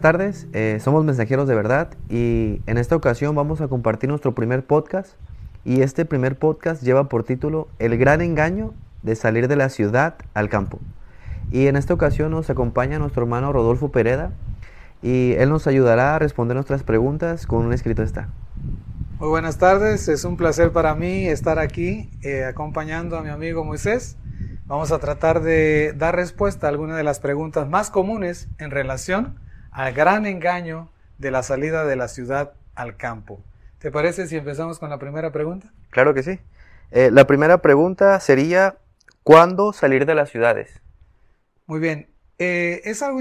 Buenas tardes, eh, somos Mensajeros de Verdad y en esta ocasión vamos a compartir nuestro primer podcast y este primer podcast lleva por título El gran engaño de salir de la ciudad al campo. Y en esta ocasión nos acompaña nuestro hermano Rodolfo Pereda y él nos ayudará a responder nuestras preguntas con un escrito está. Muy buenas tardes, es un placer para mí estar aquí eh, acompañando a mi amigo Moisés. Vamos a tratar de dar respuesta a algunas de las preguntas más comunes en relación al gran engaño de la salida de la ciudad al campo. ¿Te parece si empezamos con la primera pregunta? Claro que sí. Eh, la primera pregunta sería, ¿cuándo salir de las ciudades? Muy bien. Eh, es algo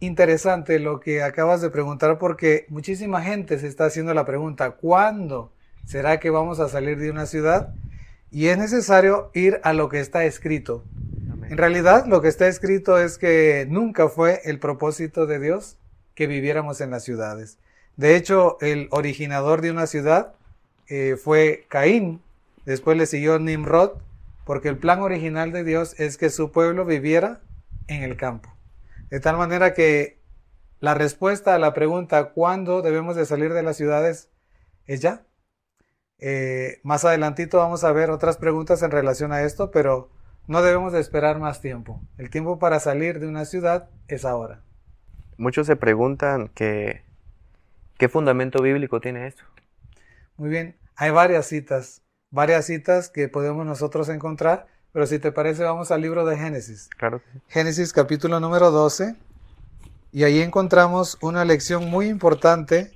interesante lo que acabas de preguntar porque muchísima gente se está haciendo la pregunta, ¿cuándo será que vamos a salir de una ciudad? Y es necesario ir a lo que está escrito. En realidad, lo que está escrito es que nunca fue el propósito de Dios que viviéramos en las ciudades. De hecho, el originador de una ciudad eh, fue Caín, después le siguió Nimrod, porque el plan original de Dios es que su pueblo viviera en el campo. De tal manera que la respuesta a la pregunta ¿cuándo debemos de salir de las ciudades? es ya. Eh, más adelantito vamos a ver otras preguntas en relación a esto, pero no debemos de esperar más tiempo. El tiempo para salir de una ciudad es ahora muchos se preguntan que, qué fundamento bíblico tiene esto. Muy bien, hay varias citas, varias citas que podemos nosotros encontrar, pero si te parece vamos al libro de Génesis. Claro. Génesis capítulo número 12, y ahí encontramos una lección muy importante,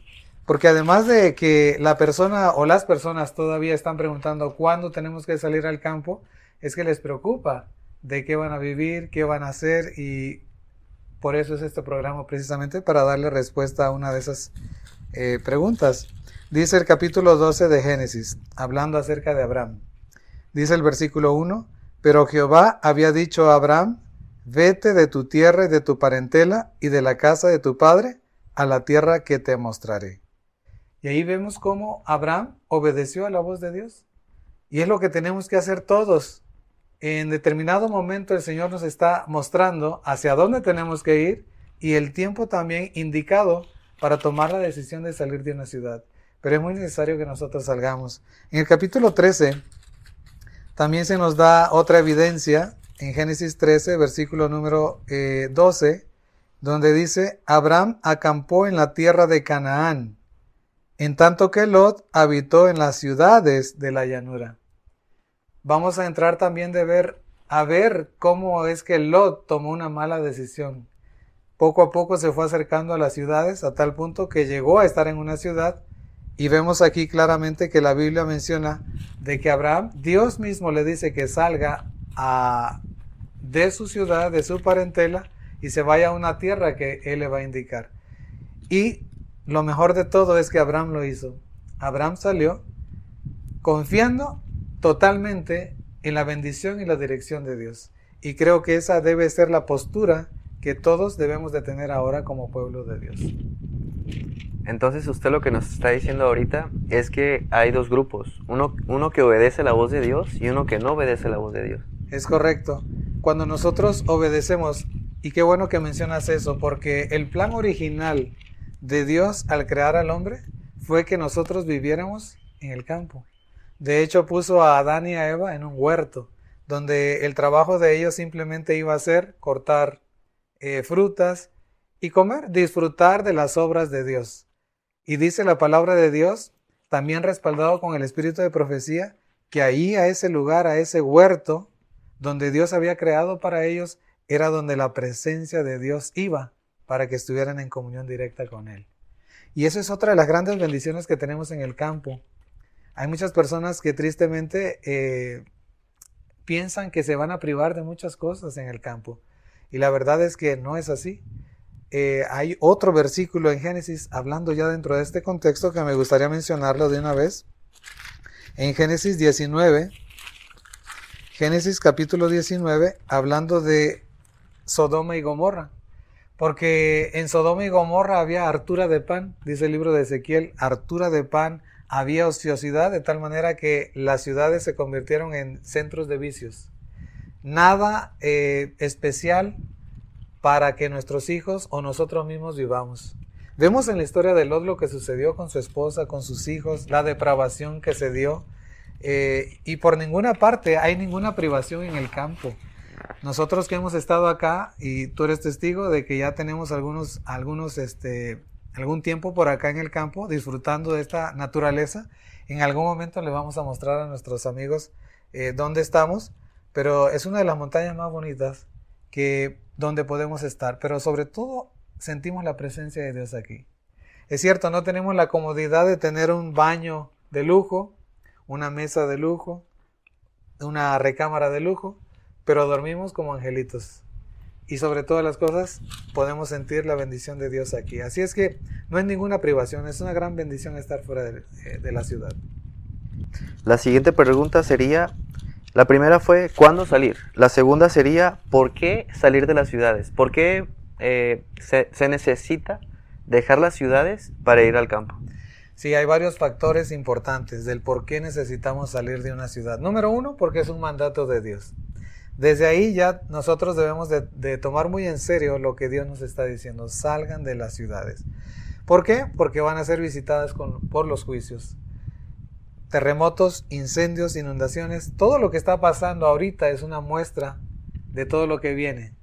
porque además de que la persona o las personas todavía están preguntando cuándo tenemos que salir al campo, es que les preocupa de qué van a vivir, qué van a hacer y por eso es este programa precisamente para darle respuesta a una de esas eh, preguntas. Dice el capítulo 12 de Génesis, hablando acerca de Abraham. Dice el versículo 1, pero Jehová había dicho a Abraham, vete de tu tierra y de tu parentela y de la casa de tu padre a la tierra que te mostraré. Y ahí vemos cómo Abraham obedeció a la voz de Dios. Y es lo que tenemos que hacer todos en determinado momento el Señor nos está mostrando hacia dónde tenemos que ir y el tiempo también indicado para tomar la decisión de salir de una ciudad. Pero es muy necesario que nosotros salgamos. En el capítulo 13 también se nos da otra evidencia en Génesis 13, versículo número 12, eh, donde dice, Abraham acampó en la tierra de Canaán, en tanto que Lot habitó en las ciudades de la llanura vamos a entrar también de ver, a ver cómo es que Lot tomó una mala decisión. Poco a poco se fue acercando a las ciudades a tal punto que llegó a estar en una ciudad y vemos aquí claramente que la Biblia menciona de que Abraham, Dios mismo le dice que salga de su ciudad, de su parentela y se vaya a una tierra que él le va a indicar. Y lo mejor de todo es que Abraham lo hizo. Abraham salió confiando totalmente en la bendición y la dirección de Dios. Y creo que esa debe ser la postura que todos debemos de tener ahora como pueblo de Dios. Entonces usted lo que nos está diciendo ahorita es que hay dos grupos, uno, uno que obedece la voz de Dios y uno que no obedece la voz de Dios. Es correcto. Cuando nosotros obedecemos, y qué bueno que mencionas eso, porque el plan original de Dios al crear al hombre fue que nosotros viviéramos en el campo. De hecho, puso a Adán y a Eva en un huerto, donde el trabajo de ellos simplemente iba a ser cortar eh, frutas y comer, disfrutar de las obras de Dios. Y dice la palabra de Dios, también respaldado con el espíritu de profecía, que ahí a ese lugar, a ese huerto, donde Dios había creado para ellos, era donde la presencia de Dios iba para que estuvieran en comunión directa con Él. Y eso es otra de las grandes bendiciones que tenemos en el campo, hay muchas personas que tristemente eh, piensan que se van a privar de muchas cosas en el campo. Y la verdad es que no es así. Eh, hay otro versículo en Génesis hablando ya dentro de este contexto que me gustaría mencionarlo de una vez. En Génesis 19, Génesis capítulo 19, hablando de Sodoma y Gomorra. Porque en Sodoma y Gomorra había hartura de pan, dice el libro de Ezequiel, hartura de pan, había ociosidad de tal manera que las ciudades se convirtieron en centros de vicios. Nada eh, especial para que nuestros hijos o nosotros mismos vivamos. Vemos en la historia de Lot lo que sucedió con su esposa, con sus hijos, la depravación que se dio. Eh, y por ninguna parte hay ninguna privación en el campo. Nosotros que hemos estado acá, y tú eres testigo de que ya tenemos algunos, algunos, este, algún tiempo por acá en el campo disfrutando de esta naturaleza, en algún momento le vamos a mostrar a nuestros amigos eh, dónde estamos, pero es una de las montañas más bonitas que donde podemos estar, pero sobre todo sentimos la presencia de Dios aquí. Es cierto, no tenemos la comodidad de tener un baño de lujo, una mesa de lujo, una recámara de lujo, pero dormimos como angelitos. Y sobre todas las cosas podemos sentir la bendición de Dios aquí. Así es que no es ninguna privación, es una gran bendición estar fuera de, eh, la ciudad. La siguiente pregunta sería, la primera fue, ¿cuándo salir? La segunda sería, ¿por qué salir de las ciudades? ¿Por qué eh, se, se necesita dejar las ciudades para ir al campo? Sí, hay varios factores importantes del por qué necesitamos salir de una ciudad. Número uno, porque es un mandato de Dios. Desde ahí ya nosotros debemos de, tomar muy en serio lo que Dios nos está diciendo. Salgan de las ciudades. ¿Por qué? Porque van a ser visitadas por los juicios. Terremotos, incendios, inundaciones. Todo lo que está pasando ahorita es una muestra de todo lo que viene,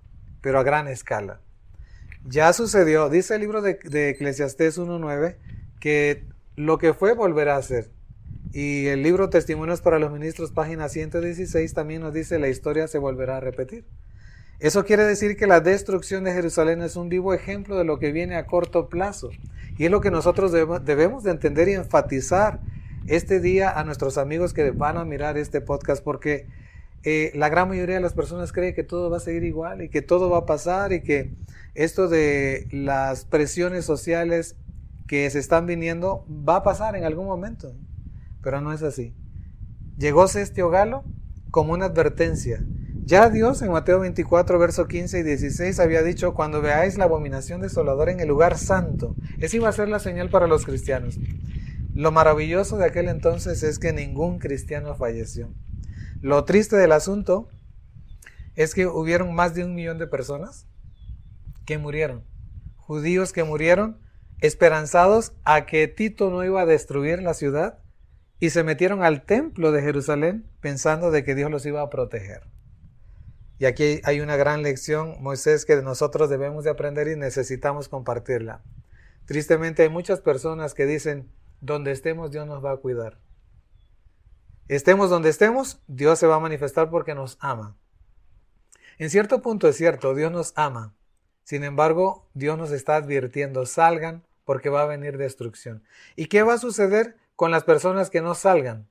pero a gran escala. Ya sucedió, dice el libro de, de Eclesiastés 1.9, que lo que fue volverá a ser. Y el libro Testimonios para los Ministros, página 116, también nos dice la historia se volverá a repetir. Eso quiere decir que la destrucción de Jerusalén es un vivo ejemplo de lo que viene a corto plazo. Y es lo que nosotros debemos de entender y enfatizar este día a nuestros amigos que van a mirar este podcast, porque eh, la gran mayoría de las personas cree que todo va a seguir igual y que todo va a pasar y que esto de las presiones sociales que se están viniendo va a pasar en algún momento pero no es así. Llegó este Galo como una advertencia. Ya Dios en Mateo 24, verso 15 y 16 había dicho, cuando veáis la abominación desoladora en el lugar santo, esa iba a ser la señal para los cristianos. Lo maravilloso de aquel entonces es que ningún cristiano falleció. Lo triste del asunto es que hubieron más de un millón de personas que murieron. Judíos que murieron esperanzados a que Tito no iba a destruir la ciudad y se metieron al templo de Jerusalén pensando de que Dios los iba a proteger. Y aquí hay una gran lección, Moisés, que nosotros debemos de aprender y necesitamos compartirla. Tristemente hay muchas personas que dicen, donde estemos Dios nos va a cuidar. Estemos donde estemos, Dios se va a manifestar porque nos ama. En cierto punto es cierto, Dios nos ama. Sin embargo, Dios nos está advirtiendo, salgan porque va a venir destrucción. ¿Y qué va a suceder? Con las personas que no salgan,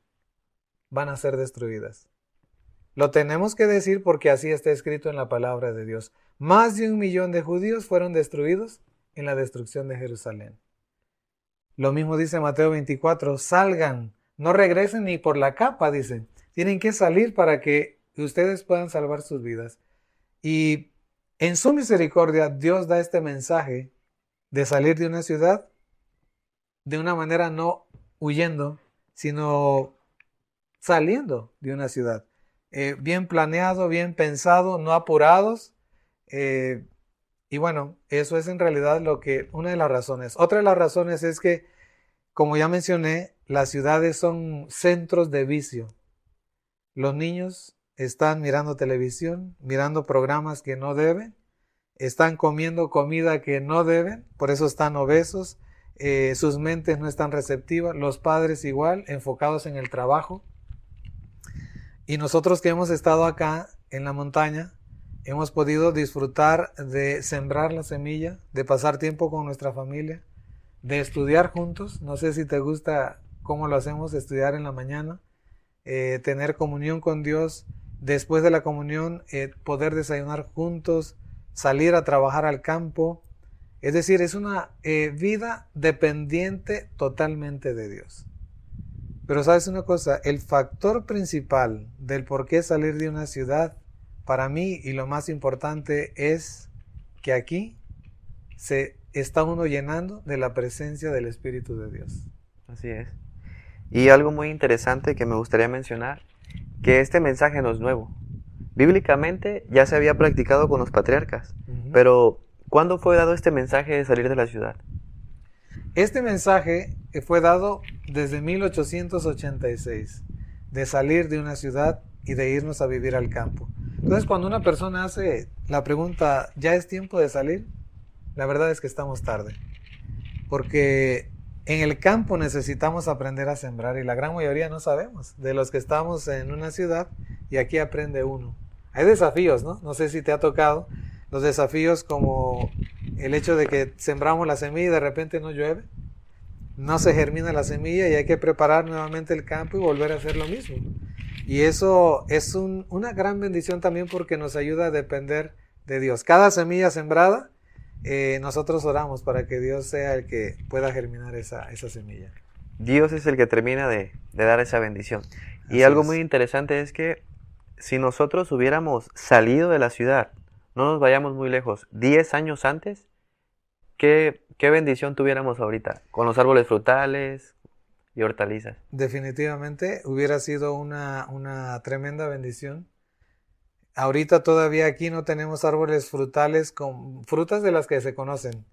van a ser destruidas. Lo tenemos que decir porque así está escrito en la palabra de Dios. Más de un millón de judíos fueron destruidos en la destrucción de Jerusalén. Lo mismo dice Mateo 24, salgan, no regresen ni por la capa, dice. Tienen que salir para que ustedes puedan salvar sus vidas. Y en su misericordia Dios da este mensaje de salir de una ciudad de una manera no huyendo, sino saliendo de una ciudad. Eh, bien planeado, bien pensado, no apurados. Eh, y bueno, eso es en realidad lo que, una de las razones. Otra de las razones es que, como ya mencioné, las ciudades son centros de vicio. Los niños están mirando televisión, mirando programas que no deben, están comiendo comida que no deben, por eso están obesos, eh, sus mentes no están receptivas, los padres igual, enfocados en el trabajo. Y nosotros que hemos estado acá en la montaña, hemos podido disfrutar de sembrar la semilla, de pasar tiempo con nuestra familia, de estudiar juntos. No sé si te gusta cómo lo hacemos, estudiar en la mañana, eh, tener comunión con Dios, después de la comunión eh, poder desayunar juntos, salir a trabajar al campo, es decir, es una eh, vida dependiente totalmente de Dios. Pero sabes una cosa, el factor principal del por qué salir de una ciudad, para mí y lo más importante es que aquí se está uno llenando de la presencia del Espíritu de Dios. Así es. Y algo muy interesante que me gustaría mencionar, que este mensaje no es nuevo. bíblicamente ya se había practicado con los patriarcas, pero ¿cuándo fue dado este mensaje de salir de la ciudad? Este mensaje fue dado desde 1886, de salir de una ciudad y de irnos a vivir al campo. Entonces, cuando una persona hace la pregunta, ¿ya es tiempo de salir? La verdad es que estamos tarde. Porque en el campo necesitamos aprender a sembrar y la gran mayoría no sabemos. De los que estamos en una ciudad y aquí aprende uno. Hay desafíos, ¿no? No sé si te ha tocado los desafíos como el hecho de que sembramos la semilla y de repente no llueve. No se germina la semilla y hay que preparar nuevamente el campo y volver a hacer lo mismo. Y eso es una gran bendición también porque nos ayuda a depender de Dios. Cada semilla sembrada eh, nosotros oramos para que Dios sea el que pueda germinar esa, esa semilla. Dios es el que termina de, dar esa bendición. Y algo muy interesante es que si nosotros hubiéramos salido de la ciudad, no nos vayamos muy lejos, 10 años antes, ¿qué, qué bendición tuviéramos ahorita? Con los árboles frutales y hortalizas. Definitivamente hubiera sido una, una tremenda bendición Ahorita todavía aquí no tenemos árboles frutales con frutas de las que se conocen,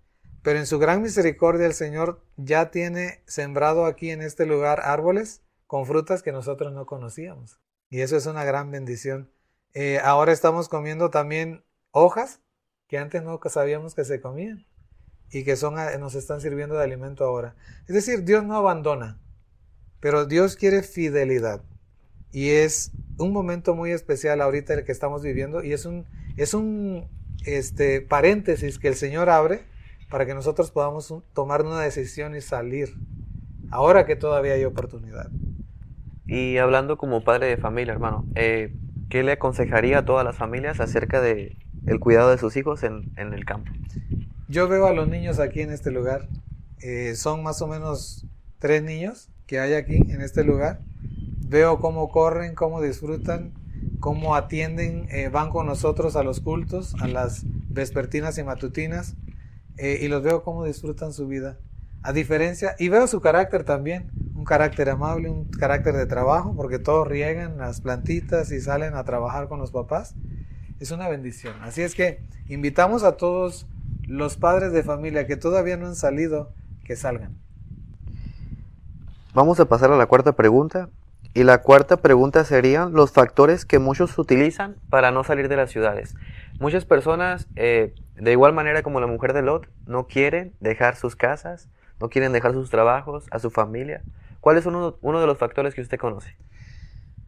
pero en su gran misericordia el Señor ya tiene sembrado aquí en este lugar árboles con frutas que nosotros no conocíamos. Y eso es una gran bendición. Eh, ahora estamos comiendo también hojas que antes no sabíamos que se comían y que son, nos están sirviendo de alimento ahora. Es decir, Dios no abandona, pero Dios quiere fidelidad. Y es un momento muy especial ahorita el que estamos viviendo y es un, es un este, paréntesis que el Señor abre para que nosotros podamos tomar una decisión y salir, ahora que todavía hay oportunidad. Y hablando como padre de familia, hermano, eh, ¿qué le aconsejaría a todas las familias acerca de el cuidado de sus hijos en, el campo? Yo veo a los niños aquí en este lugar, eh, son más o menos tres niños que hay aquí en este lugar Veo cómo corren, cómo disfrutan, cómo atienden, eh, van con nosotros a los cultos, a las vespertinas y matutinas, eh, y los veo cómo disfrutan su vida. A diferencia, y veo su carácter también, un carácter amable, un carácter de trabajo, porque todos riegan las plantitas y salen a trabajar con los papás. Es una bendición. Así es que invitamos a todos los padres de familia que todavía no han salido, que salgan. Vamos a pasar a la cuarta pregunta. Y la cuarta pregunta sería los factores que muchos utilizan para no salir de las ciudades. Muchas personas, eh, de igual manera como la mujer de Lot, no quieren dejar sus casas, no quieren dejar sus trabajos, a su familia. ¿Cuál es uno de los factores que usted conoce?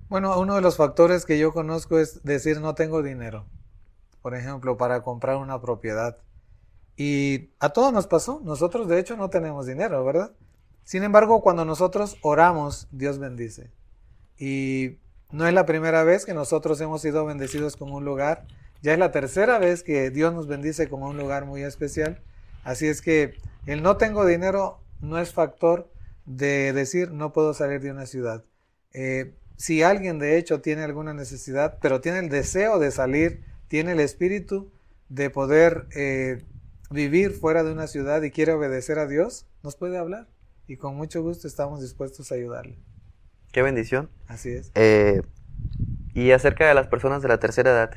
Bueno, uno de los factores que yo conozco es decir no tengo dinero, por ejemplo, para comprar una propiedad. Y a todos nos pasó, nosotros de hecho no tenemos dinero, ¿verdad? Sin embargo, cuando nosotros oramos, Dios bendice. Y no es la primera vez que nosotros hemos sido bendecidos con un lugar. Ya es la tercera vez que Dios nos bendice con un lugar muy especial. Así es que el no tengo dinero no es factor de decir no puedo salir de una ciudad. Eh, si alguien de hecho tiene alguna necesidad, pero tiene el deseo de salir, tiene el espíritu de poder eh, vivir fuera de una ciudad y quiere obedecer a Dios, nos puede hablar y con mucho gusto estamos dispuestos a ayudarle. Qué bendición. Así es. Eh, y acerca de las personas de la tercera edad.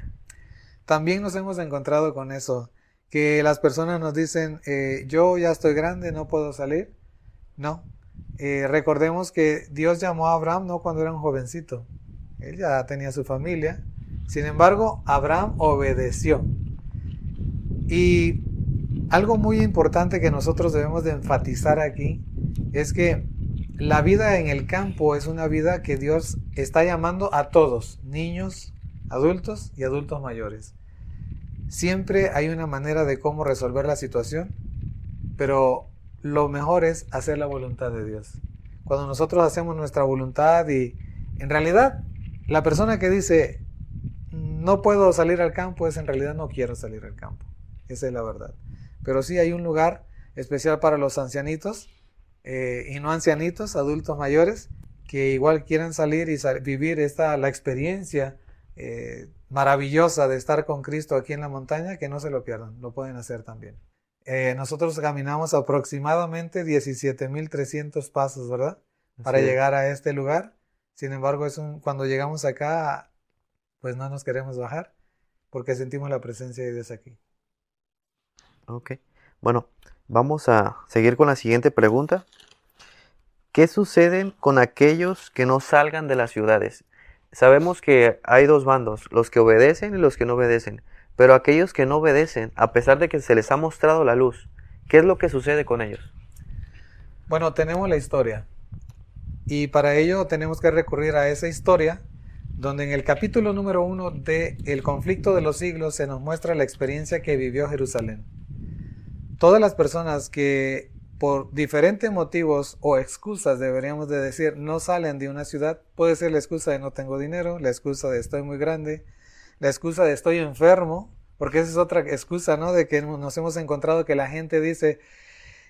También nos hemos encontrado con eso, que las personas nos dicen, eh, yo ya estoy grande, no puedo salir. No. Eh, recordemos que Dios llamó a Abraham no cuando era un jovencito. Él ya tenía su familia. Sin embargo, Abraham obedeció. Y algo muy importante que nosotros debemos de enfatizar aquí es que la vida en el campo es una vida que Dios está llamando a todos, niños, adultos y adultos mayores. Siempre hay una manera de cómo resolver la situación, pero lo mejor es hacer la voluntad de Dios. Cuando nosotros hacemos nuestra voluntad y en realidad la persona que dice no puedo salir al campo es en realidad no quiero salir al campo. Esa es la verdad. Pero sí hay un lugar especial para los ancianitos eh, y no ancianitos, adultos mayores, que igual quieran salir y vivir esta, la experiencia eh, maravillosa de estar con Cristo aquí en la montaña, que no se lo pierdan, lo pueden hacer también. Eh, nosotros caminamos aproximadamente 17.300 pasos, ¿verdad? Para llegar a este lugar. Sin embargo, es cuando llegamos acá pues no nos queremos bajar porque sentimos la presencia de Dios aquí. Ok. Bueno, vamos a seguir con la siguiente pregunta. ¿Qué sucede con aquellos que no salgan de las ciudades? Sabemos que hay dos bandos, los que obedecen y los que no obedecen. Pero aquellos que no obedecen, a pesar de que se les ha mostrado la luz, ¿qué es lo que sucede con ellos? Bueno, tenemos la historia. Y para ello tenemos que recurrir a esa historia, donde en el capítulo número uno de El conflicto de los siglos se nos muestra la experiencia que vivió Jerusalén. Todas las personas que por diferentes motivos o excusas, deberíamos de decir, no salen de una ciudad, puede ser la excusa de no tengo dinero, la excusa de estoy muy grande, la excusa de estoy enfermo, porque esa es otra excusa, ¿no? De que nos hemos encontrado que la gente dice,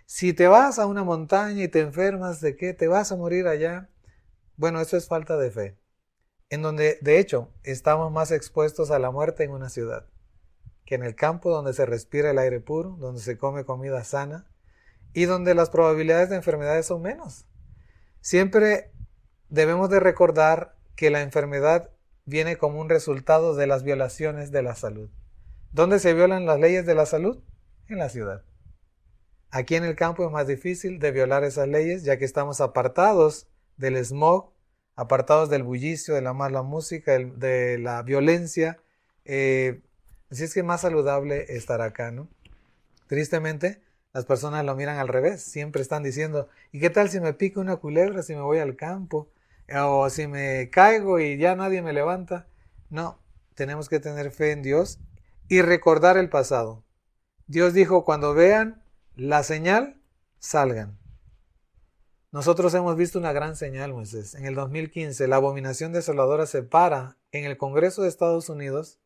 si te vas a una montaña y te enfermas, ¿de qué? ¿Te vas a morir allá? Bueno, eso es falta de fe. En donde, de hecho, estamos más expuestos a la muerte en una ciudad que en el campo donde se respira el aire puro, donde se come comida sana y donde las probabilidades de enfermedades son menos. Siempre debemos de recordar que la enfermedad viene como un resultado de las violaciones de la salud. ¿Dónde se violan las leyes de la salud? En la ciudad. Aquí en el campo es más difícil de violar esas leyes, ya que estamos apartados del smog, apartados del bullicio, de la mala música, de la violencia. Eh, así es que es más saludable estar acá, ¿no? Tristemente, las personas lo miran al revés, siempre están diciendo, ¿y qué tal si me pica una culebra si me voy al campo? O si me caigo y ya nadie me levanta. No, tenemos que tener fe en Dios y recordar el pasado. Dios dijo, cuando vean la señal, salgan. Nosotros hemos visto una gran señal, Moisés. En el 2015, la abominación desoladora se para en el Congreso de Estados Unidos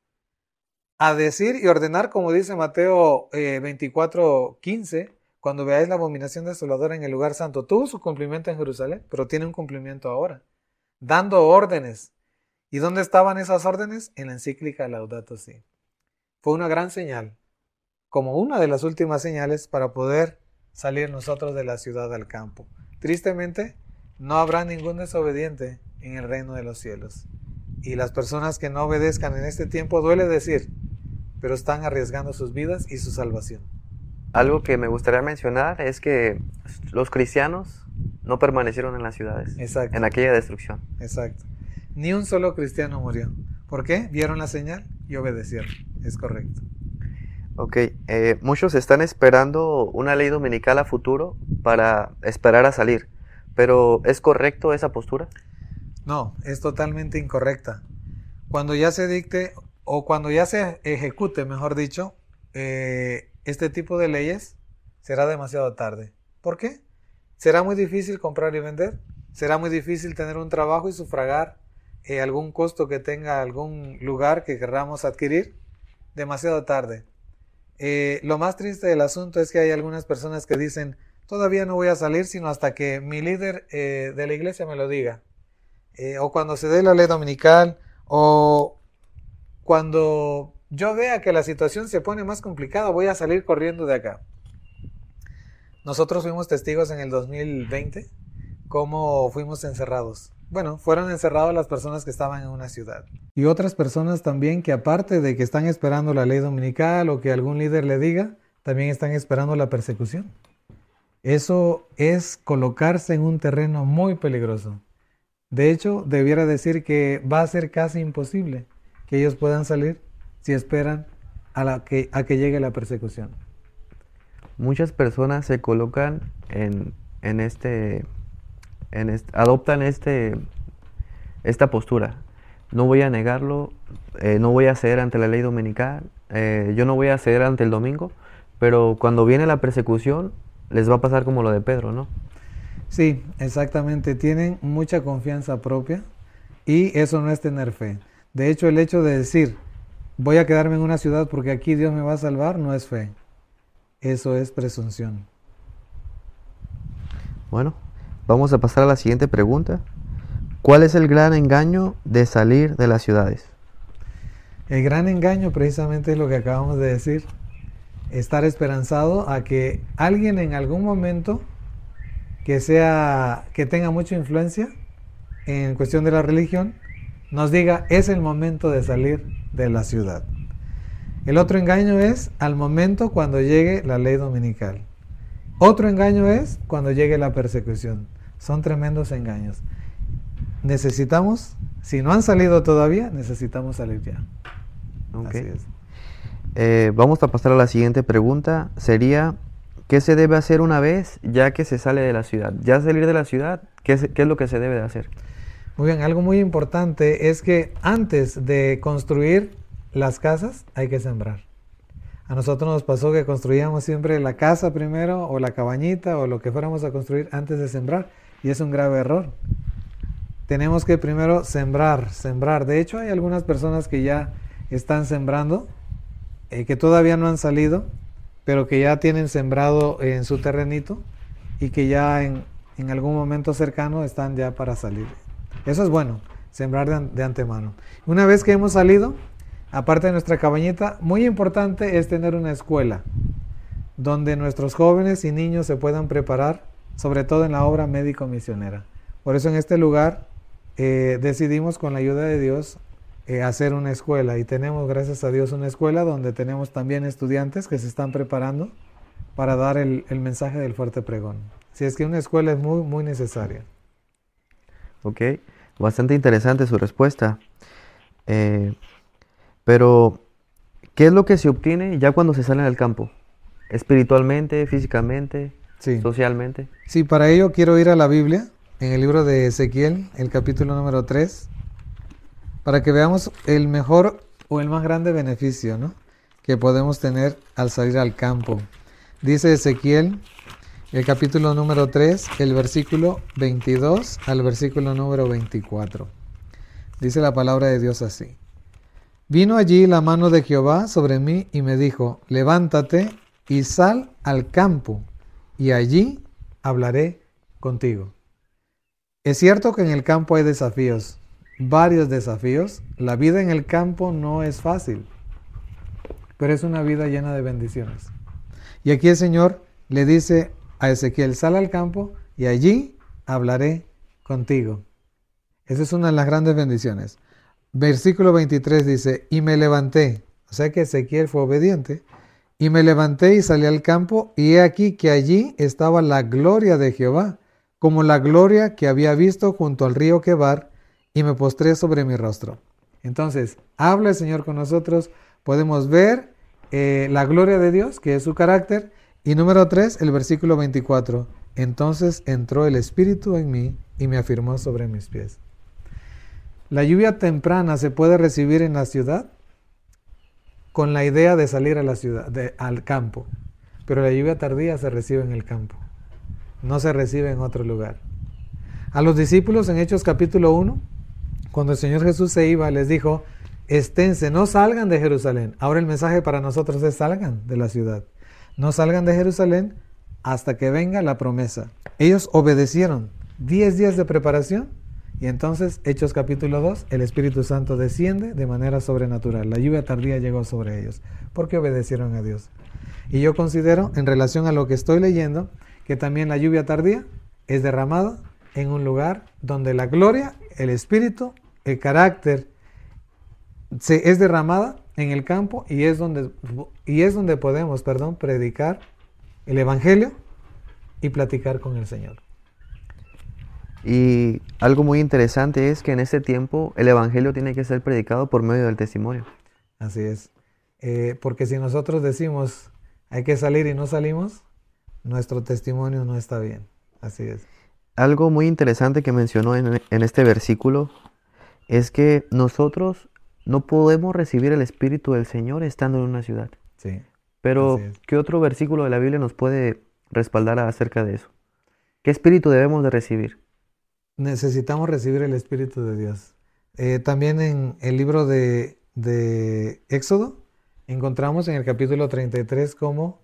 a decir y ordenar, como dice Mateo 24, 15, cuando veáis la abominación desoladora en el lugar santo. Tuvo su cumplimiento en Jerusalén, pero tiene un cumplimiento ahora. Dando órdenes. ¿Y dónde estaban esas órdenes? En la encíclica Laudato Si. Fue una gran señal como una de las últimas señales para poder salir nosotros de la ciudad al campo. Tristemente, no habrá ningún desobediente en el reino de los cielos. Y las personas que no obedezcan en este tiempo, duele decir, pero están arriesgando sus vidas y su salvación. Algo que me gustaría mencionar es que los cristianos no permanecieron en las ciudades, en aquella destrucción. Exacto. Ni un solo cristiano murió. ¿Por qué? Vieron la señal y obedecieron. Es correcto. Ok, eh, muchos están esperando una ley dominical a futuro para esperar a salir, pero ¿es correcto esa postura? No, es totalmente incorrecta. Cuando ya se dicte o cuando ya se ejecute, mejor dicho, eh, este tipo de leyes, será demasiado tarde. ¿Por qué? Será muy difícil comprar y vender, será muy difícil tener un trabajo y sufragar eh, algún costo que tenga algún lugar que queramos adquirir, demasiado tarde. Eh, lo más triste del asunto es que hay algunas personas que dicen, todavía no voy a salir sino hasta que mi líder eh, de la iglesia me lo diga. O cuando se dé la ley dominical, o cuando yo vea que la situación se pone más complicada, voy a salir corriendo de acá. Nosotros fuimos testigos en el 2020 cómo fuimos encerrados. Bueno, fueron encerradas las personas que estaban en una ciudad. Y otras personas también que aparte de que están esperando la ley dominical o que algún líder le diga, también están esperando la persecución. Eso es colocarse en un terreno muy peligroso. De hecho, debiera decir que va a ser casi imposible que ellos puedan salir si esperan a, la que, a que llegue la persecución. Muchas personas se colocan en, en este adoptan este, esta postura. No voy a negarlo, eh, no voy a ceder ante la ley dominical, eh, yo no voy a ceder ante el domingo, pero cuando viene la persecución les va a pasar como lo de Pedro, ¿no? Sí, exactamente. Tienen mucha confianza propia y eso no es tener fe. De hecho, el hecho de decir, voy a quedarme en una ciudad porque aquí Dios me va a salvar, no es fe. Eso es presunción. Bueno, Vamos a pasar a la siguiente pregunta. ¿Cuál es el gran engaño de salir de las ciudades? El gran engaño precisamente es lo que acabamos de decir. Estar esperanzado a que alguien en algún momento que sea que tenga mucha influencia en cuestión de la religión nos diga es el momento de salir de la ciudad. El otro engaño es al momento cuando llegue la ley dominical. Otro engaño es cuando llegue la persecución. Son tremendos engaños. Necesitamos, si no han salido todavía, necesitamos salir ya. Así es. Eh, vamos a pasar a la siguiente pregunta. Sería, ¿qué se debe hacer una vez ya que se sale de la ciudad? Ya salir de la ciudad, ¿qué es, qué es lo que se debe de hacer? Muy bien, algo muy importante es que antes de construir las casas hay que sembrar. A nosotros nos pasó que construíamos siempre la casa primero o la cabañita o lo que fuéramos a construir antes de sembrar y es un grave error. Tenemos que primero sembrar, sembrar. De hecho hay algunas personas que ya están sembrando, eh, que todavía no han salido, pero que ya tienen sembrado en su terrenito y que ya en, algún momento cercano están ya para salir. Eso es bueno, sembrar de, de antemano. Una vez que hemos salido, aparte de nuestra cabañita, muy importante es tener una escuela donde nuestros jóvenes y niños se puedan preparar, sobre todo en la obra médico-misionera. Por eso en este lugar eh, decidimos con la ayuda de Dios eh, hacer una escuela y tenemos, gracias a Dios, una escuela donde tenemos también estudiantes que se están preparando para dar el, mensaje del fuerte pregón. Si es que una escuela es muy, muy necesaria. Ok, bastante interesante su respuesta. Eh, pero, ¿qué es lo que se obtiene ya cuando se sale al campo? ¿Espiritualmente, físicamente, socialmente? Sí, para ello quiero ir a la Biblia, en el libro de Ezequiel, el capítulo número 3, para que veamos el mejor o el más grande beneficio ¿no? que podemos tener al salir al campo. Dice Ezequiel, el capítulo número 3, el versículo 22 al versículo número 24. Dice la palabra de Dios así. Vino allí la mano de Jehová sobre mí y me dijo, levántate y sal al campo, y allí hablaré contigo. Es cierto que en el campo hay desafíos, varios desafíos. La vida en el campo no es fácil, pero es una vida llena de bendiciones. Y aquí el Señor le dice a Ezequiel, sal al campo y allí hablaré contigo. Esa es una de las grandes bendiciones. Versículo 23 dice, y me levanté, o sea que Ezequiel fue obediente, y me levanté y salí al campo, y he aquí que allí estaba la gloria de Jehová, como la gloria que había visto junto al río Quebar, y me postré sobre mi rostro. Entonces, habla el Señor con nosotros, podemos ver eh, la gloria de Dios, que es su carácter, y número 3, el versículo 24, entonces entró el Espíritu en mí y me afirmó sobre mis pies. La lluvia temprana se puede recibir en la ciudad con la idea de salir a la ciudad, al campo, pero la lluvia tardía se recibe en el campo, no se recibe en otro lugar. A los discípulos en Hechos capítulo 1, cuando el Señor Jesús se iba, les dijo, esténse, no salgan de Jerusalén. Ahora el mensaje para nosotros es salgan de la ciudad. No salgan de Jerusalén hasta que venga la promesa. Ellos obedecieron. Diez días de preparación y entonces, Hechos capítulo 2, el Espíritu Santo desciende de manera sobrenatural. La lluvia tardía llegó sobre ellos porque obedecieron a Dios. Y yo considero, en relación a lo que estoy leyendo, que también la lluvia tardía es derramada en un lugar donde la gloria, el Espíritu, el carácter se, es derramada en el campo y es donde, y es donde podemos, perdón, predicar el Evangelio y platicar con el Señor. Y algo muy interesante es que en ese tiempo el Evangelio tiene que ser predicado por medio del testimonio. Así es. Eh, porque si nosotros decimos hay que salir y no salimos, nuestro testimonio no está bien. Así es. Algo muy interesante que mencionó en, este versículo es que nosotros no podemos recibir el Espíritu del Señor estando en una ciudad. Sí. Pero, ¿qué otro versículo de la Biblia nos puede respaldar acerca de eso? ¿Qué espíritu debemos de recibir? necesitamos recibir el Espíritu de Dios. Eh, también en el libro de, de Éxodo encontramos en el capítulo 33 cómo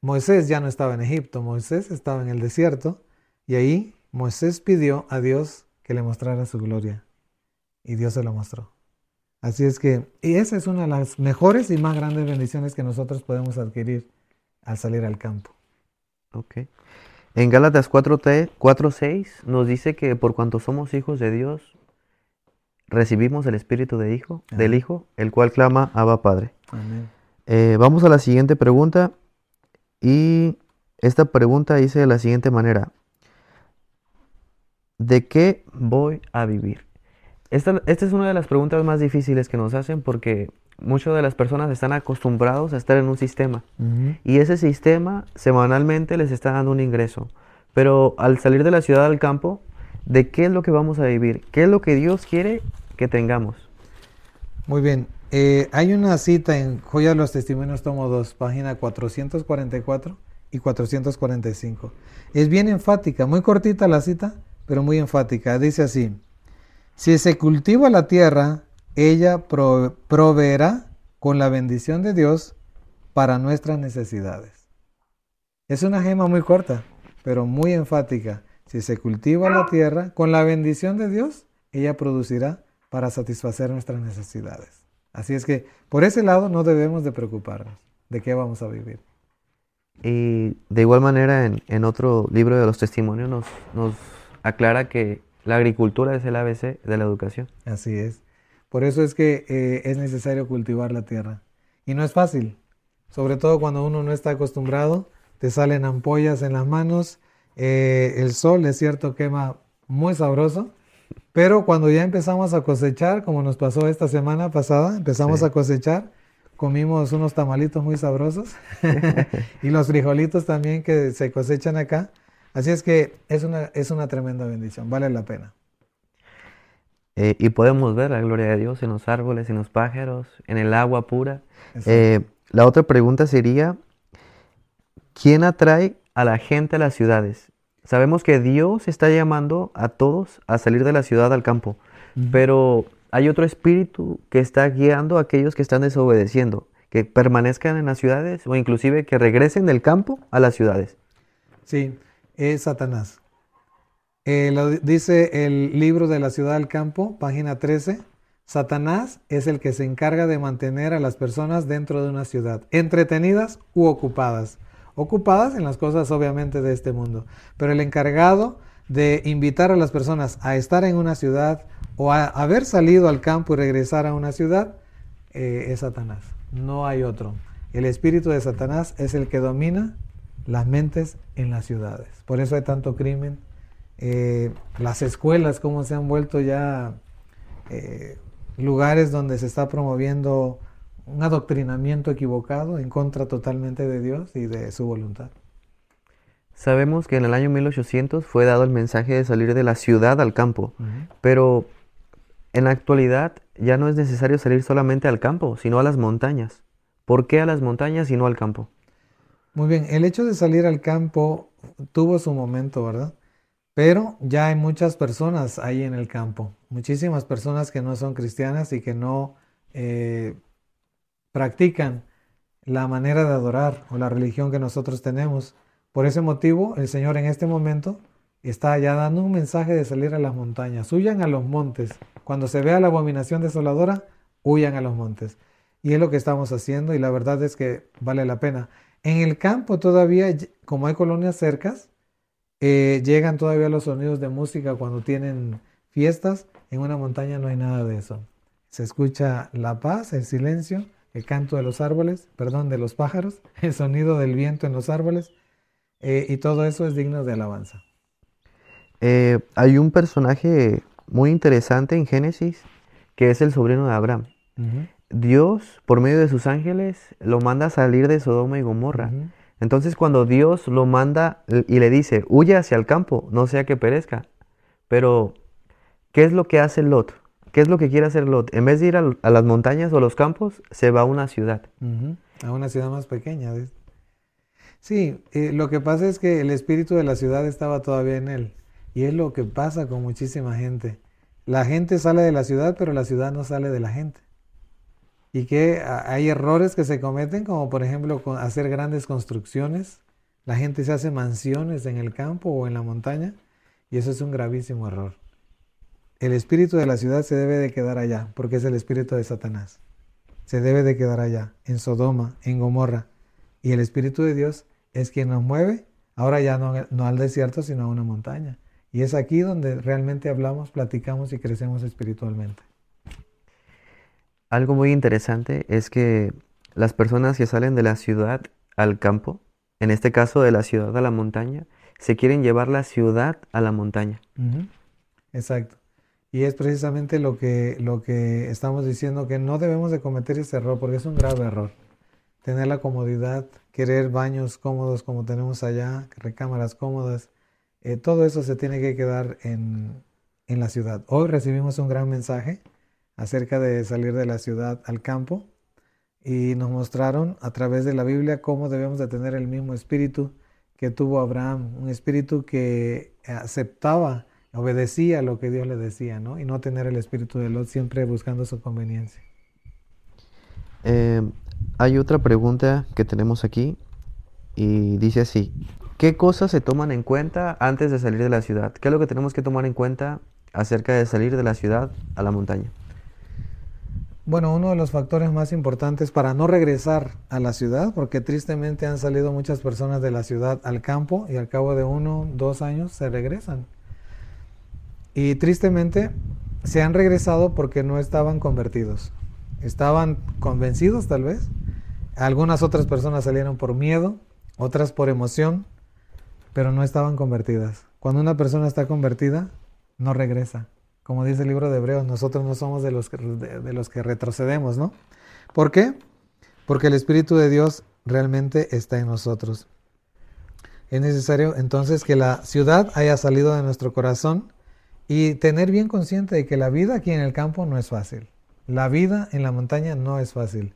Moisés ya no estaba en Egipto, Moisés estaba en el desierto y ahí Moisés pidió a Dios que le mostrara su gloria y Dios se lo mostró. Así es que, y esa es una de las mejores y más grandes bendiciones que nosotros podemos adquirir al salir al campo. Ok. En Gálatas 4.6 nos dice que por cuanto somos hijos de Dios, recibimos el Espíritu de hijo, del Hijo, el cual clama Abba Padre. Amén. Eh, vamos a la siguiente pregunta y esta pregunta dice de la siguiente manera. ¿De qué voy a vivir? Esta, esta es una de las preguntas más difíciles que nos hacen porque muchas de las personas están acostumbrados a estar en un sistema y ese sistema semanalmente les está dando un ingreso. Pero al salir de la ciudad al campo, ¿de qué es lo que vamos a vivir? ¿Qué es lo que Dios quiere que tengamos? Muy bien. Eh, hay una cita en Joya de los Testimonios, tomo 2, página 444 y 445. Es bien enfática, muy cortita la cita, pero muy enfática. Dice así, si se cultiva la tierra, ella proveerá con la bendición de Dios para nuestras necesidades. Es una gema muy corta, pero muy enfática. Si se cultiva la tierra, con la bendición de Dios, ella producirá para satisfacer nuestras necesidades. Así es que por ese lado no debemos de preocuparnos de qué vamos a vivir. Y de igual manera en, otro libro de los testimonios nos, nos aclara que la agricultura es el ABC de la educación. Así es. Por eso es que eh, es necesario cultivar la tierra. Y no es fácil, sobre todo cuando uno no está acostumbrado, te salen ampollas en las manos, eh, el sol es cierto quema muy sabroso, pero cuando ya empezamos a cosechar, como nos pasó esta semana pasada, empezamos a cosechar, comimos unos tamalitos muy sabrosos y los frijolitos también que se cosechan acá. Así es que es una, es una tremenda bendición, vale la pena. Eh, y podemos ver la gloria de Dios en los árboles, en los pájaros, en el agua pura. Eh, la otra pregunta sería, ¿quién atrae a la gente a las ciudades? Sabemos que Dios está llamando a todos a salir de la ciudad al campo, pero hay otro espíritu que está guiando a aquellos que están desobedeciendo, que permanezcan en las ciudades o inclusive que regresen del campo a las ciudades. Sí, es Satanás. Eh, dice el libro de la ciudad del campo, página 13. Satanás es el que se encarga de mantener a las personas dentro de una ciudad, entretenidas u ocupadas. Ocupadas en las cosas obviamente de este mundo, pero el encargado de invitar a las personas a estar en una ciudad o a haber salido al campo y regresar a una ciudad eh, es Satanás. No hay otro. El espíritu de Satanás es el que domina las mentes en las ciudades. Por eso hay tanto crimen, eh, las escuelas, cómo se han vuelto ya eh, lugares donde se está promoviendo un adoctrinamiento equivocado en contra totalmente de Dios y de su voluntad. Sabemos que en el año 1800 fue dado el mensaje de salir de la ciudad al campo, pero en la actualidad ya no es necesario salir solamente al campo, sino a las montañas. ¿Por qué a las montañas y no al campo? Muy bien, el hecho de salir al campo tuvo su momento, ¿verdad? Pero ya hay muchas personas ahí en el campo, muchísimas personas que no son cristianas y que no eh, practican la manera de adorar o la religión que nosotros tenemos. Por ese motivo, el Señor en este momento está ya dando un mensaje de salir a las montañas. Huyan a los montes. Cuando se vea la abominación desoladora, huyan a los montes. Y es lo que estamos haciendo y la verdad es que vale la pena. En el campo todavía, como hay colonias cercas, eh, llegan todavía los sonidos de música cuando tienen fiestas. En una montaña no hay nada de eso. Se escucha la paz, el silencio, el canto de los árboles, perdón, de los pájaros, el sonido del viento en los árboles, eh, y todo eso es digno de alabanza. Eh, hay un personaje muy interesante en Génesis que es el sobrino de Abraham. Dios, por medio de sus ángeles, lo manda a salir de Sodoma y Gomorra. Entonces cuando Dios lo manda y le dice, huye hacia el campo, no sea que perezca. Pero, ¿qué es lo que hace Lot? ¿Qué es lo que quiere hacer Lot? En vez de ir a, las montañas o los campos, se va a una ciudad. A una ciudad más pequeña. Sí, eh, lo que pasa es que el espíritu de la ciudad estaba todavía en él. Y es lo que pasa con muchísima gente. La gente sale de la ciudad, pero la ciudad no sale de la gente y que hay errores que se cometen, como por ejemplo hacer grandes construcciones. La gente se hace mansiones en el campo o en la montaña y eso es un gravísimo error. El espíritu de la ciudad se debe de quedar allá, porque es el espíritu de Satanás. Se debe de quedar allá, en Sodoma, en Gomorra. Y el espíritu de Dios es quien nos mueve, ahora ya no, no al desierto, sino a una montaña. Y es aquí donde realmente hablamos, platicamos y crecemos espiritualmente. Algo muy interesante es que las personas que salen de la ciudad al campo, en este caso de la ciudad a la montaña, se quieren llevar la ciudad a la montaña. Exacto. Y es precisamente lo que, lo que estamos diciendo, que no debemos de cometer ese error, porque es un grave error. Tener la comodidad, querer baños cómodos como tenemos allá, recámaras cómodas, eh, todo eso se tiene que quedar en, en la ciudad. Hoy recibimos un gran mensaje acerca de salir de la ciudad al campo y nos mostraron a través de la Biblia cómo debemos de tener el mismo espíritu que tuvo Abraham, un espíritu que aceptaba, obedecía lo que Dios le decía, ¿no? Y no tener el espíritu de Lot siempre buscando su conveniencia. Eh, hay otra pregunta que tenemos aquí y dice así, ¿qué cosas se toman en cuenta antes de salir de la ciudad? ¿Qué es lo que tenemos que tomar en cuenta acerca de salir de la ciudad a la montaña? Bueno, uno de los factores más importantes para no regresar a la ciudad, porque tristemente han salido muchas personas de la ciudad al campo y al cabo de uno, dos años se regresan. Y tristemente se han regresado porque no estaban convertidos. Estaban convencidos tal vez. Algunas otras personas salieron por miedo, otras por emoción, pero no estaban convertidas. Cuando una persona está convertida, no regresa como dice el libro de Hebreos, nosotros no somos de los que, de, los que retrocedemos, ¿no? ¿Por qué? Porque el Espíritu de Dios realmente está en nosotros. Es necesario entonces que la ciudad haya salido de nuestro corazón y tener bien consciente de que la vida aquí en el campo no es fácil. La vida en la montaña no es fácil.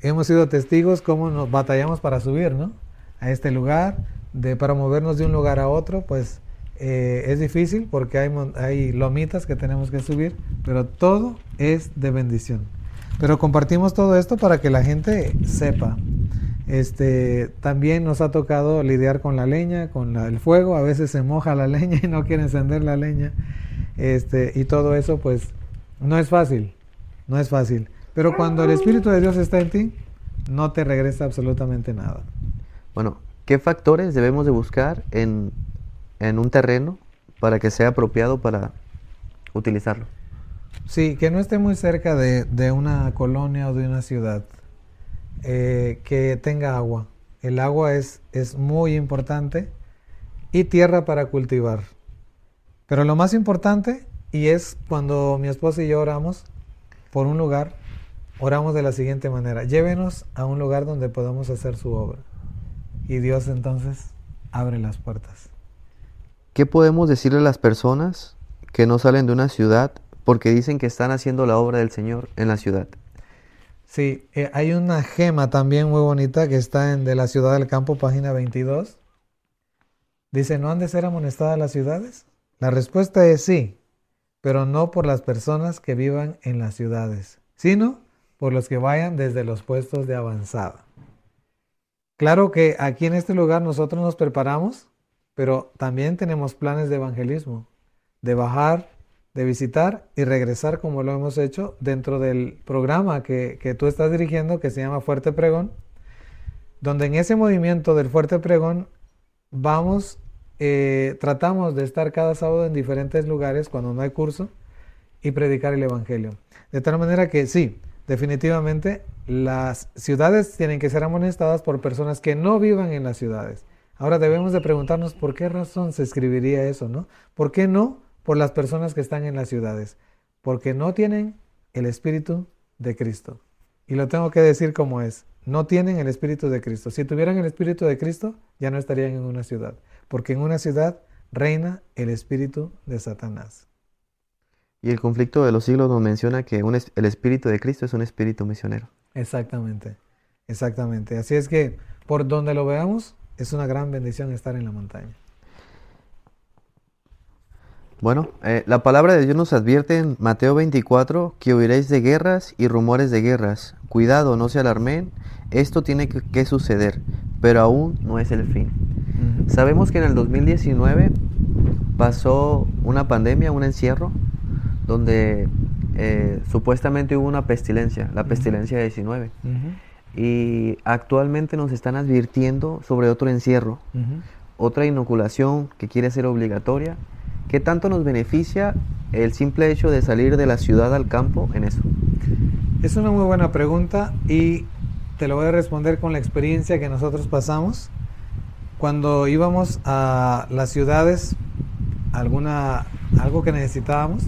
Hemos sido testigos cómo nos batallamos para subir, ¿no? A este lugar, de, para movernos de un lugar a otro, pues eh, es difícil porque hay, hay lomitas que tenemos que subir, pero todo es de bendición. Pero compartimos todo esto para que la gente sepa. Este, también nos ha tocado lidiar con la leña, con el fuego. A veces se moja la leña y no quiere encender la leña. Este, y todo eso, pues, no es fácil. No es fácil. Pero cuando el Espíritu de Dios está en ti, no te regresa absolutamente nada. Bueno, ¿qué factores debemos de buscar en en un terreno para que sea apropiado para utilizarlo. Sí, que no esté muy cerca de, una colonia o de una ciudad, eh, que tenga agua. El agua es, es muy importante y tierra para cultivar. Pero lo más importante, y es cuando mi esposa y yo oramos por un lugar, oramos de la siguiente manera, llévenos a un lugar donde podamos hacer su obra. Y Dios entonces abre las puertas. ¿Qué podemos decirle a las personas que no salen de una ciudad porque dicen que están haciendo la obra del Señor en la ciudad? Sí, eh, hay una gema también muy bonita que está en De la Ciudad del Campo, página 22. Dice, ¿no han de ser amonestadas las ciudades? La respuesta es sí, pero no por las personas que vivan en las ciudades, sino por los que vayan desde los puestos de avanzada. Claro que aquí en este lugar nosotros nos preparamos pero también tenemos planes de evangelismo, de bajar, de visitar y regresar como lo hemos hecho dentro del programa que, tú estás dirigiendo que se llama Fuerte Pregón, donde en ese movimiento del Fuerte Pregón vamos, eh, tratamos de estar cada sábado en diferentes lugares cuando no hay curso y predicar el Evangelio. De tal manera que sí, definitivamente las ciudades tienen que ser amonestadas por personas que no vivan en las ciudades Ahora debemos de preguntarnos por qué razón se escribiría eso, ¿no? ¿Por qué no por las personas que están en las ciudades? Porque no tienen el Espíritu de Cristo. Y lo tengo que decir como es. No tienen el Espíritu de Cristo. Si tuvieran el Espíritu de Cristo, ya no estarían en una ciudad. Porque en una ciudad reina el Espíritu de Satanás. Y el conflicto de los siglos nos menciona que el Espíritu de Cristo es un Espíritu misionero. Exactamente, exactamente. Así es que por donde lo veamos, es una gran bendición estar en la montaña. Bueno, eh, la palabra de Dios nos advierte en Mateo 24 que oiréis de guerras y rumores de guerras. Cuidado, no se alarmen, esto tiene que, suceder, pero aún no es el fin. Sabemos que en el 2019 pasó una pandemia, un encierro, donde eh, supuestamente hubo una pestilencia, la pestilencia 19 y actualmente nos están advirtiendo sobre otro encierro, otra inoculación que quiere ser obligatoria. ¿Qué tanto nos beneficia el simple hecho de salir de la ciudad al campo en eso? Es una muy buena pregunta y te lo voy a responder con la experiencia que nosotros pasamos. Cuando íbamos a las ciudades, alguna, algo que necesitábamos,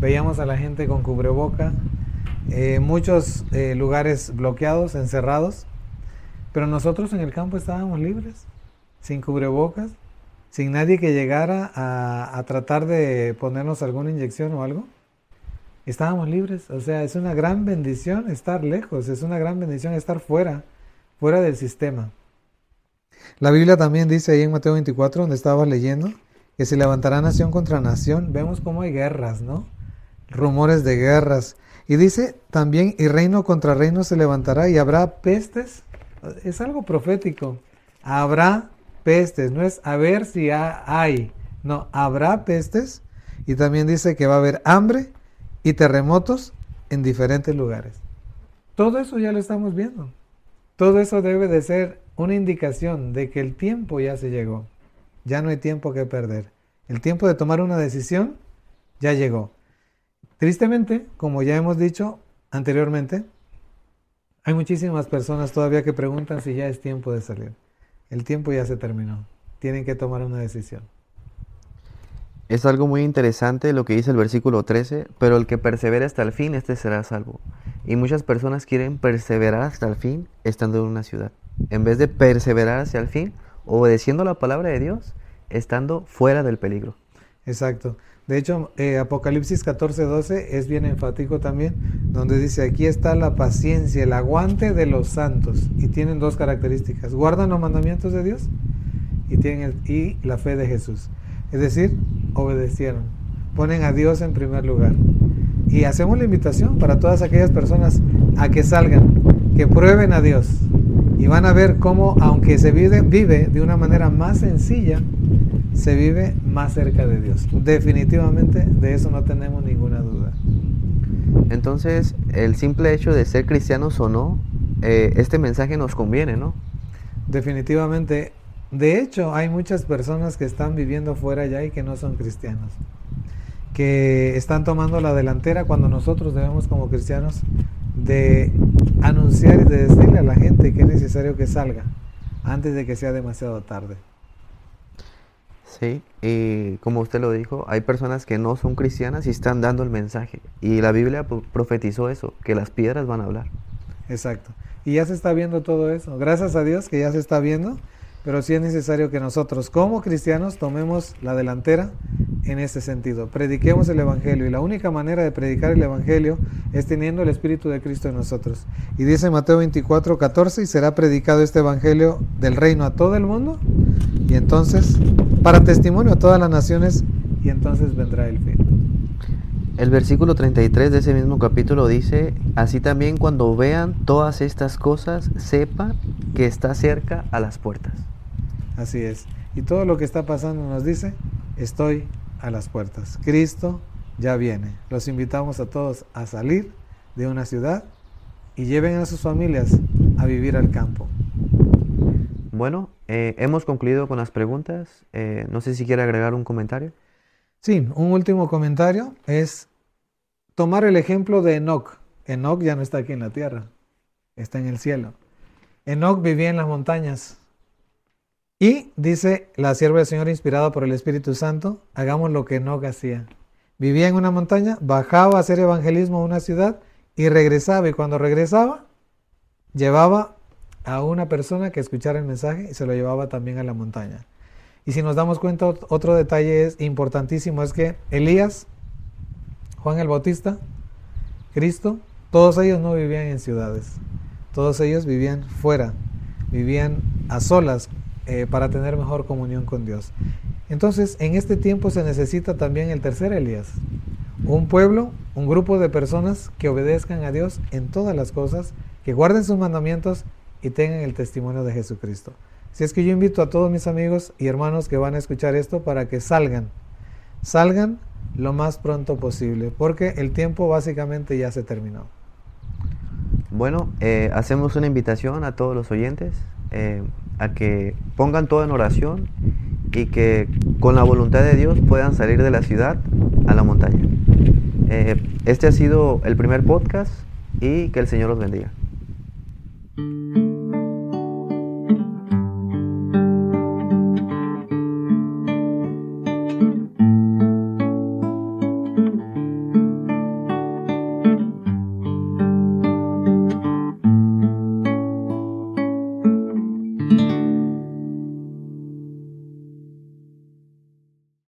veíamos a la gente con cubreboca, eh, muchos eh, lugares bloqueados, encerrados, pero nosotros en el campo estábamos libres, sin cubrebocas, sin nadie que llegara a, tratar de ponernos alguna inyección o algo. Estábamos libres, o sea, es una gran bendición estar lejos, es una gran bendición estar fuera, fuera del sistema. La Biblia también dice ahí en Mateo 24, donde estaba leyendo, que se levantará nación contra nación. Vemos cómo hay guerras, ¿no? Rumores de guerras. Y dice también, y reino contra reino se levantará y habrá pestes. Es algo profético. Habrá pestes, no es a ver si hay, no, habrá pestes. Y también dice que va a haber hambre y terremotos en diferentes lugares. Todo eso ya lo estamos viendo. Todo eso debe de ser una indicación de que el tiempo ya se llegó. Ya no hay tiempo que perder. El tiempo de tomar una decisión ya llegó. Tristemente, como ya hemos dicho anteriormente, hay muchísimas personas todavía que preguntan si ya es tiempo de salir. El tiempo ya se terminó. Tienen que tomar una decisión. Es algo muy interesante lo que dice el versículo 13, pero el que persevere hasta el fin, este será salvo. Y muchas personas quieren perseverar hasta el fin estando en una ciudad. En vez de perseverar hacia el fin, obedeciendo la palabra de Dios, estando fuera del peligro. Exacto. De hecho, eh, Apocalipsis 14, 12 es bien enfático también, donde dice, aquí está la paciencia, el aguante de los santos. Y tienen dos características. Guardan los mandamientos de Dios y, tienen y la fe de Jesús. Es decir, obedecieron. Ponen a Dios en primer lugar. Y hacemos la invitación para todas aquellas personas a que salgan, que prueben a Dios. Y van a ver cómo, aunque se vive, vive de una manera más sencilla, se vive más cerca de Dios. Definitivamente de eso no tenemos ninguna duda. Entonces, el simple hecho de ser cristianos o no, eh, este mensaje nos conviene, ¿no? Definitivamente de hecho, hay muchas personas que están viviendo fuera ya y que no son cristianos, que están tomando la delantera cuando nosotros debemos como cristianos de anunciar y de decirle a la gente que es necesario que salga antes de que sea demasiado tarde. Sí, y como usted lo dijo, hay personas que no son cristianas y están dando el mensaje. Y la Biblia profetizó eso, que las piedras van a hablar. Exacto. Y ya se está viendo todo eso. Gracias a Dios que ya se está viendo pero sí es necesario que nosotros como cristianos tomemos la delantera en este sentido. Prediquemos el Evangelio y la única manera de predicar el Evangelio es teniendo el Espíritu de Cristo en nosotros. Y dice Mateo 24, 14, y será predicado este Evangelio del reino a todo el mundo y entonces para testimonio a todas las naciones y entonces vendrá el fin. El versículo 33 de ese mismo capítulo dice, así también cuando vean todas estas cosas, sepan que está cerca a las puertas. Así es. Y todo lo que está pasando nos dice, estoy a las puertas. Cristo ya viene. Los invitamos a todos a salir de una ciudad y lleven a sus familias a vivir al campo. Bueno, eh, hemos concluido con las preguntas. Eh, no sé si quiere agregar un comentario. Sí, un último comentario es tomar el ejemplo de Enoch. Enoch ya no está aquí en la tierra, está en el cielo. Enoch vivía en las montañas, y dice la sierva del Señor inspirada por el Espíritu Santo, hagamos lo que Enoch hacía. Vivía en una montaña, bajaba a hacer evangelismo a una ciudad y regresaba. Y cuando regresaba, llevaba a una persona que escuchara el mensaje y se lo llevaba también a la montaña. Y si nos damos cuenta, otro detalle es importantísimo, es que Elías, Juan el Bautista, Cristo, todos ellos no vivían en ciudades, todos ellos vivían fuera, vivían a solas eh, para tener mejor comunión con Dios. Entonces, en este tiempo se necesita también el tercer Elías. Un pueblo, un grupo de personas que obedezcan a Dios en todas las cosas, que guarden sus mandamientos y tengan el testimonio de Jesucristo. Si es que yo invito a todos mis amigos y hermanos que van a escuchar esto para que salgan, salgan lo más pronto posible, porque el tiempo básicamente ya se terminó. Bueno, eh, hacemos una invitación a todos los oyentes eh, a que pongan todo en oración y que con la voluntad de Dios puedan salir de la ciudad a la montaña. Eh, este ha sido el primer podcast y que el Señor los bendiga.